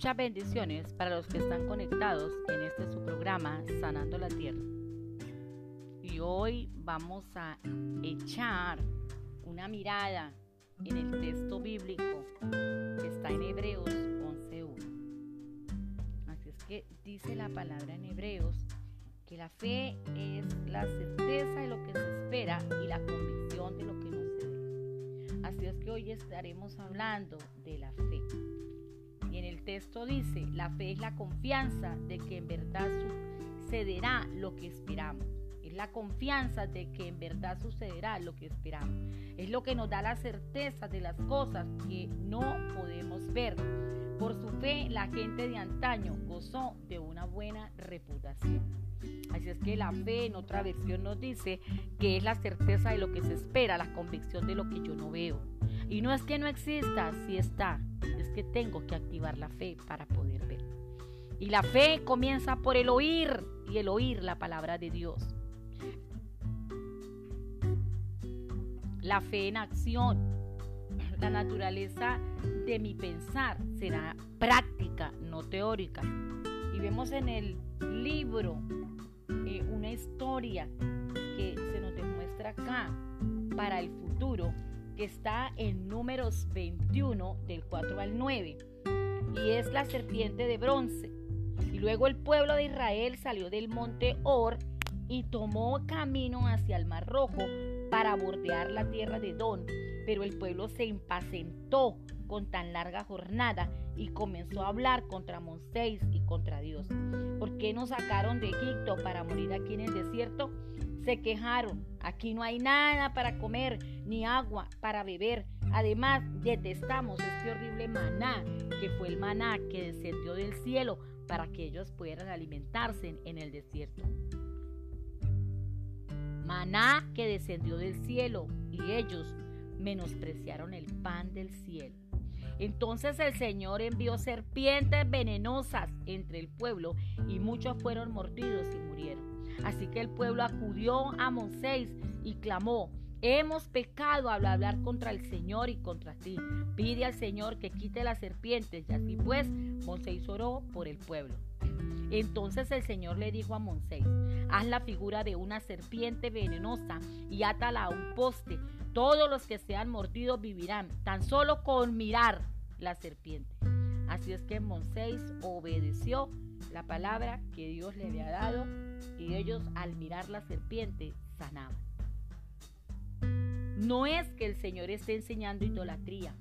Muchas bendiciones para los que están conectados en este su programa Sanando la Tierra. Y hoy vamos a echar una mirada en el texto bíblico que está en Hebreos 11.1. Así es que dice la palabra en Hebreos que la fe es la certeza de lo que se espera y la convicción de lo que no se ve. Así es que hoy estaremos hablando de la fe. Texto dice, la fe es la confianza de que en verdad sucederá lo que esperamos. Es la confianza de que en verdad sucederá lo que esperamos. Es lo que nos da la certeza de las cosas que no podemos ver. Por su fe, la gente de antaño gozó de una buena reputación. Así es que la fe en otra versión nos dice que es la certeza de lo que se espera, la convicción de lo que yo no veo. Y no es que no exista, sí está. Es que tengo que activar la fe para poder ver. Y la fe comienza por el oír y el oír la palabra de Dios. La fe en acción. La naturaleza de mi pensar será práctica, no teórica. Vemos en el libro eh, una historia que se nos demuestra acá para el futuro está en números 21 del 4 al 9 y es la serpiente de bronce. Y luego el pueblo de Israel salió del monte Or y tomó camino hacia el Mar Rojo para bordear la tierra de Don. Pero el pueblo se impacientó con tan larga jornada y comenzó a hablar contra Moisés y contra Dios. ¿Por qué nos sacaron de Egipto para morir aquí en el desierto? Se quejaron, aquí no hay nada para comer ni agua para beber. Además, detestamos este horrible maná, que fue el maná que descendió del cielo para que ellos pudieran alimentarse en el desierto. Maná que descendió del cielo y ellos menospreciaron el pan del cielo. Entonces el Señor envió serpientes venenosas entre el pueblo y muchos fueron mordidos y murieron. Así que el pueblo acudió a Moisés y clamó, hemos pecado al hablar contra el Señor y contra ti. Pide al Señor que quite las serpientes. Y así pues, Moisés oró por el pueblo. Entonces el Señor le dijo a Moisés, haz la figura de una serpiente venenosa y átala a un poste. Todos los que sean mordidos vivirán, tan solo con mirar la serpiente. Así es que Moisés obedeció la palabra que Dios le había dado y ellos al mirar la serpiente sanaban. No es que el Señor esté enseñando idolatría.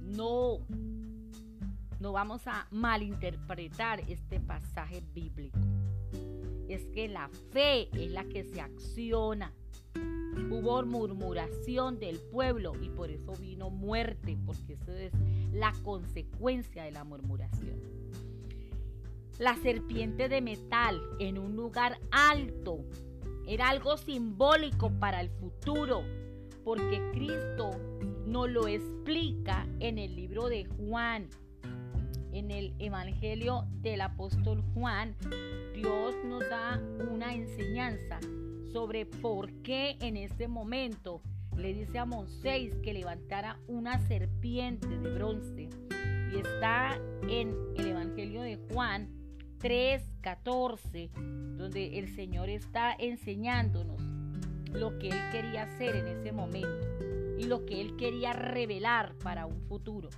No, no vamos a malinterpretar este pasaje bíblico. Es que la fe es la que se acciona. Hubo murmuración del pueblo y por eso vino muerte, porque eso es la consecuencia de la murmuración la serpiente de metal en un lugar alto. Era algo simbólico para el futuro, porque Cristo nos lo explica en el libro de Juan, en el Evangelio del apóstol Juan. Dios nos da una enseñanza sobre por qué en este momento le dice a Moisés que levantara una serpiente de bronce. Y está en el Evangelio de Juan 3:14, donde el Señor está enseñándonos lo que Él quería hacer en ese momento y lo que Él quería revelar para un futuro.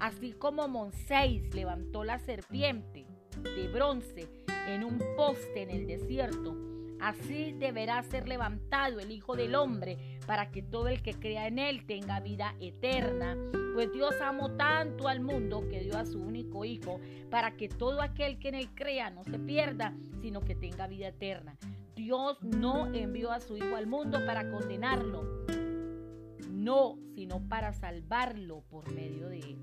Así como Moisés levantó la serpiente de bronce en un poste en el desierto, así deberá ser levantado el Hijo del Hombre para que todo el que crea en Él tenga vida eterna. Pues Dios amó tanto al mundo que dio a su único Hijo para que todo aquel que en Él crea no se pierda, sino que tenga vida eterna. Dios no envió a su Hijo al mundo para condenarlo, no, sino para salvarlo por medio de Él.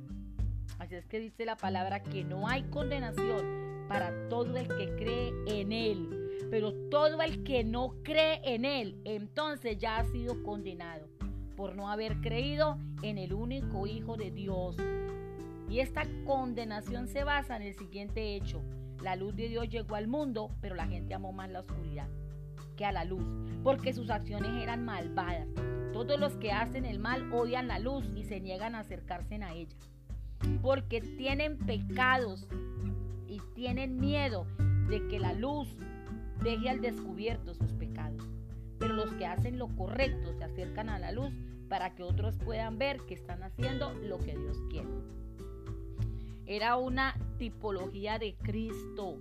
Así es que dice la palabra que no hay condenación para todo el que cree en Él pero todo el que no cree en Él, entonces ya ha sido condenado por no haber creído en el único Hijo de Dios. Y esta condenación se basa en el siguiente hecho. La luz de Dios llegó al mundo, pero la gente amó más la oscuridad que a la luz, porque sus acciones eran malvadas. Todos los que hacen el mal odian la luz y se niegan a acercarse a ella. porque tienen pecados y tienen miedo de que la luz deje al descubierto sus pecados. Pero los que hacen lo correcto se acercan a la luz para que otros puedan ver que están haciendo lo que Dios quiere. Era una tipología de Cristo.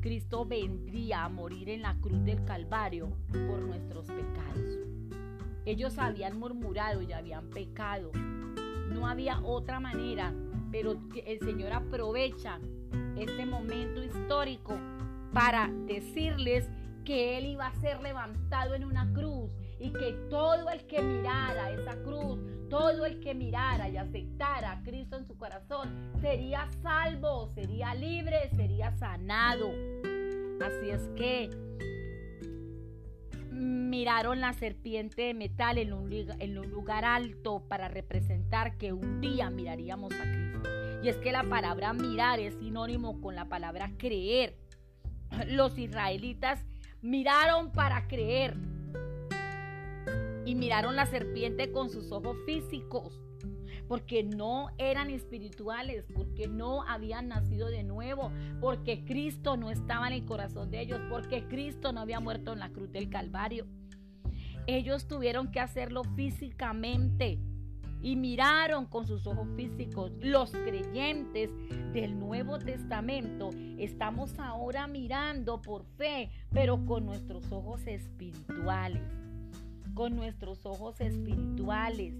Cristo vendría a morir en la cruz del Calvario por nuestros pecados. Ellos habían murmurado y habían pecado. No había otra manera, pero el Señor aprovecha este momento histórico para decirles que Él iba a ser levantado en una cruz y que todo el que mirara esa cruz, todo el que mirara y aceptara a Cristo en su corazón, sería salvo, sería libre, sería sanado. Así es que miraron la serpiente de metal en un, en un lugar alto para representar que un día miraríamos a Cristo. Y es que la palabra mirar es sinónimo con la palabra creer. Los israelitas miraron para creer y miraron la serpiente con sus ojos físicos porque no eran espirituales, porque no habían nacido de nuevo, porque Cristo no estaba en el corazón de ellos, porque Cristo no había muerto en la cruz del Calvario. Ellos tuvieron que hacerlo físicamente y miraron con sus ojos físicos. Los creyentes del Nuevo Testamento estamos ahora mirando por fe, pero con nuestros ojos espirituales. Con nuestros ojos espirituales,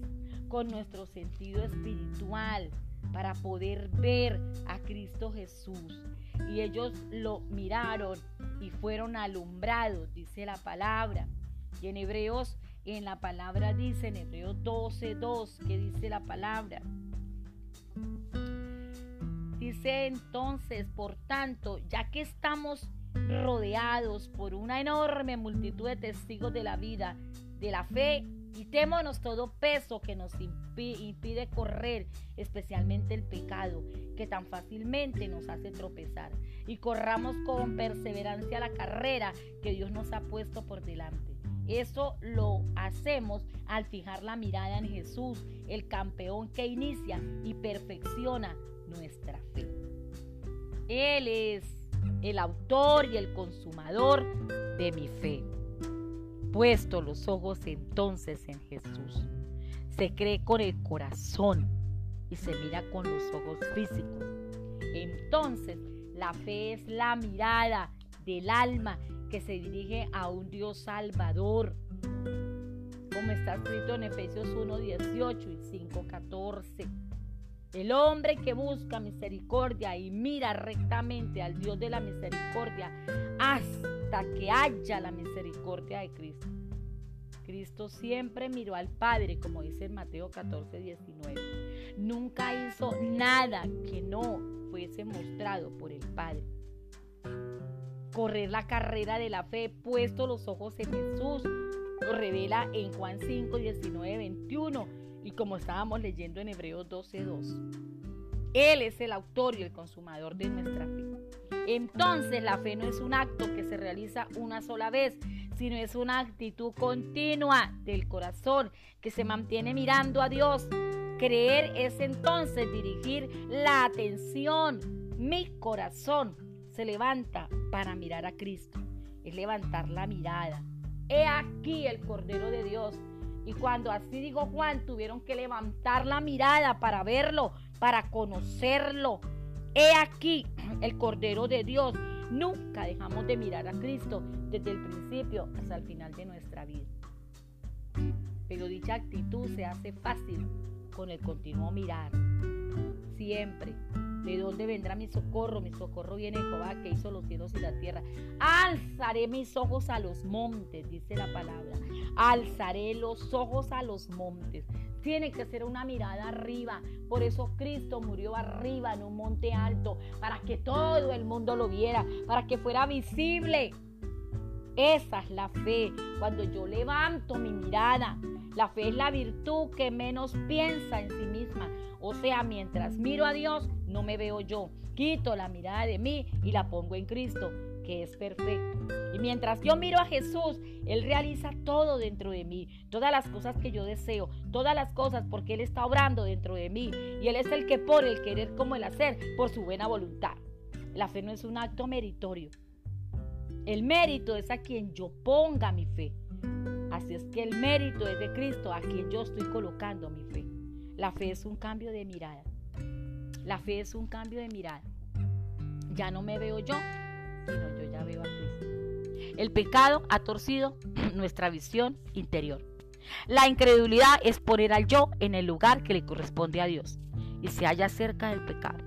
con nuestro sentido espiritual, para poder ver a Cristo Jesús. Y ellos lo miraron y fueron alumbrados, dice la palabra. Y en Hebreos en la palabra dice, en Hebreos 12, 2, que dice la palabra. Dice entonces, por tanto, ya que estamos rodeados por una enorme multitud de testigos de la vida, de la fe, quitémonos todo peso que nos impide correr, especialmente el pecado, que tan fácilmente nos hace tropezar, y corramos con perseverancia la carrera que Dios nos ha puesto por delante eso lo hacemos al fijar la mirada en Jesús, el campeón que inicia y perfecciona nuestra fe. Él es el autor y el consumador de mi fe. Puesto los ojos entonces en Jesús, se cree con el corazón y se mira con los ojos físicos. Entonces, la fe es la mirada del alma que se dirige a un Dios salvador, como está escrito en Efesios 1, 18 y 5, 14. El hombre que busca misericordia y mira rectamente al Dios de la misericordia hasta que haya la misericordia de Cristo. Cristo siempre miró al Padre, como dice en Mateo 14, 19. Nunca hizo nada que no fuese mostrado por el Padre correr la carrera de la fe, puesto los ojos en Jesús. Lo revela en Juan 5, 19, 21 y como estábamos leyendo en Hebreos 12, 2. Él es el autor y el consumador de nuestra fe. Entonces la fe no es un acto que se realiza una sola vez, sino es una actitud continua del corazón que se mantiene mirando a Dios. Creer es entonces dirigir la atención, mi corazón se levanta para mirar a Cristo. Es levantar la mirada. He aquí el Cordero de Dios. Y cuando así dijo Juan, tuvieron que levantar la mirada para verlo, para conocerlo. He aquí el Cordero de Dios. Nunca dejamos de mirar a Cristo desde el principio hasta el final de nuestra vida. Pero dicha actitud se hace fácil con el continuo mirar. Siempre ¿De dónde vendrá mi socorro? Mi socorro viene de Jehová que hizo los cielos y la tierra. Alzaré mis ojos a los montes, dice la palabra. Alzaré los ojos a los montes. Tiene que ser una mirada arriba. Por eso Cristo murió arriba en un monte alto, para que todo el mundo lo viera, para que fuera visible. Esa es la fe. Cuando yo levanto mi mirada, la fe es la virtud que menos piensa en sí misma. O sea, mientras miro a Dios, no me veo yo. Quito la mirada de mí y la pongo en Cristo. que es perfecto. Y mientras yo miro a Jesús, Él realiza todo dentro de mí, todas las cosas que yo deseo, todas las cosas porque Él está obrando dentro de mí. Y Él es el que pone el querer como el hacer por su buena voluntad. La fe no es un acto meritorio. El mérito es a quien yo ponga mi fe. Así es que el mérito es de Cristo a quien yo estoy colocando mi fe. La fe es un cambio de mirada. La fe es un cambio de mirada. Ya no me veo yo, sino yo ya veo a Cristo. El pecado ha torcido nuestra visión interior. La incredulidad es poner al yo en el lugar que le corresponde a Dios y se halla cerca del pecado.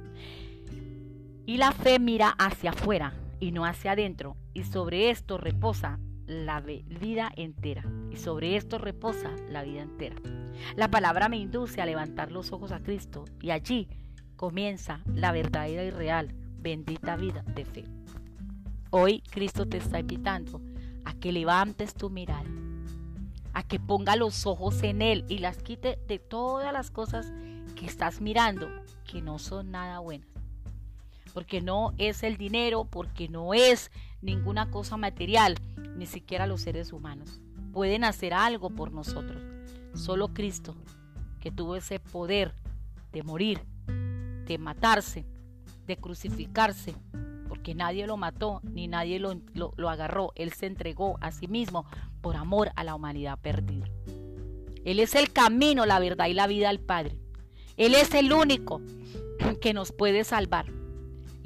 Y la fe mira hacia afuera y no hacia adentro, y sobre esto reposa la vida entera. Y sobre esto reposa la vida entera. La palabra me induce a levantar los ojos a Cristo y allí comienza la verdadera y real, bendita vida de fe. Hoy Cristo te está invitando a que levantes tu mirada, a que ponga los ojos en Él y las quite de todas las cosas que estás mirando que no son nada buenas. Porque no es el dinero, porque no es ninguna cosa material, ni siquiera los seres humanos. Pueden hacer algo por nosotros. Solo Cristo, que tuvo ese poder de morir, de matarse, de crucificarse, porque nadie lo mató ni nadie lo, lo, agarró. Él se entregó a sí mismo por amor a la humanidad perdida. Él es el camino, la verdad y la vida al Padre. Él es el único que nos puede salvar.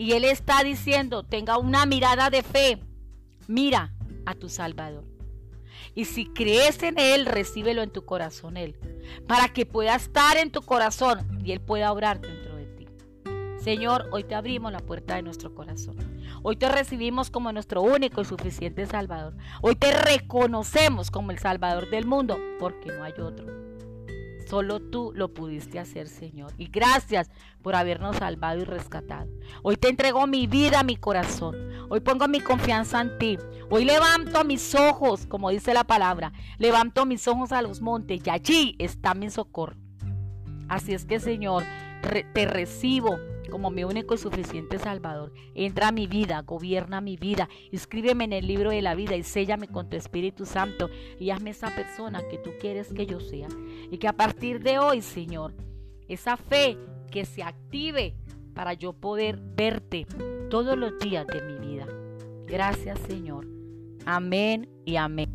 Y Él está diciendo, tenga una mirada de fe. Mira a tu Salvador. Y si crees en Él, recíbelo en tu corazón Él. Para que pueda estar en tu corazón y Él pueda obrarte Señor, hoy te abrimos la puerta de nuestro corazón. Hoy te recibimos como nuestro único y suficiente Salvador. Hoy te reconocemos como el Salvador del mundo, porque no hay otro. Solo tú lo pudiste hacer, Señor. Y gracias por habernos salvado y rescatado. Hoy te entrego mi vida, mi corazón. Hoy pongo mi confianza en ti. Hoy levanto mis ojos, como dice la palabra. Levanto mis ojos a los montes y allí está mi socorro. Así es que, Señor, te recibo como mi único y suficiente Salvador. Entra a mi vida, gobierna mi vida, inscríbeme en el libro de la vida y séllame con tu Espíritu Santo y hazme esa persona que tú quieres que yo sea. Y que a partir de hoy, Señor, esa fe que se active para yo poder verte todos los días de mi vida. Gracias, Señor. Amén y amén.